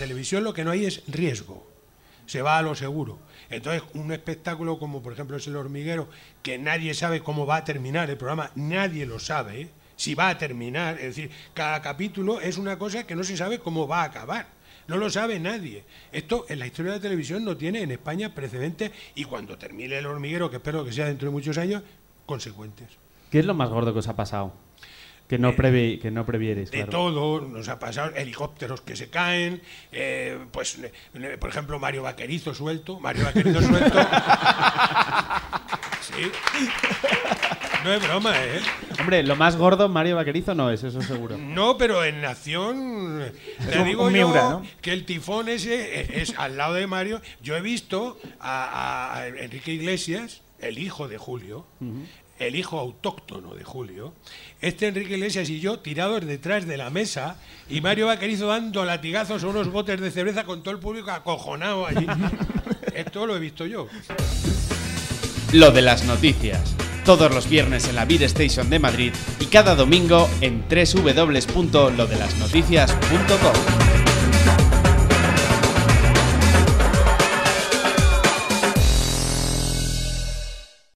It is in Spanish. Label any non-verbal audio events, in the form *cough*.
Televisión lo que no hay es riesgo. Se va a lo seguro. Entonces, un espectáculo como por ejemplo es El Hormiguero, que nadie sabe cómo va a terminar el programa, nadie lo sabe, ¿eh? si va a terminar. Es decir, cada capítulo es una cosa que no se sabe cómo va a acabar. No lo sabe nadie. Esto en la historia de la televisión no tiene en España precedentes y cuando termine El Hormiguero, que espero que sea dentro de muchos años, consecuentes. ¿Qué es lo más gordo que os ha pasado? Que no, previ que no previeres. De claro. todo, nos ha pasado helicópteros que se caen, eh, pues eh, por ejemplo Mario Vaquerizo suelto, Mario Vaquerizo suelto. *laughs* sí. No es broma, ¿eh? Hombre, lo más gordo Mario Vaquerizo no es, eso seguro. No, pero en acción te un- digo un yo Miura, ¿no? que el tifón ese es, es al lado de Mario. Yo he visto a, a Enrique Iglesias, el hijo de Julio, el hijo autóctono de Julio, este Enrique Iglesias y yo tirados detrás de la mesa y Mario Vaquerizo dando latigazos a unos botes de cerveza con todo el público acojonado allí. *laughs* Esto lo he visto yo. Lo de las noticias. Todos los viernes en la Beat Station de Madrid y cada domingo en www.lodelasnoticias.com.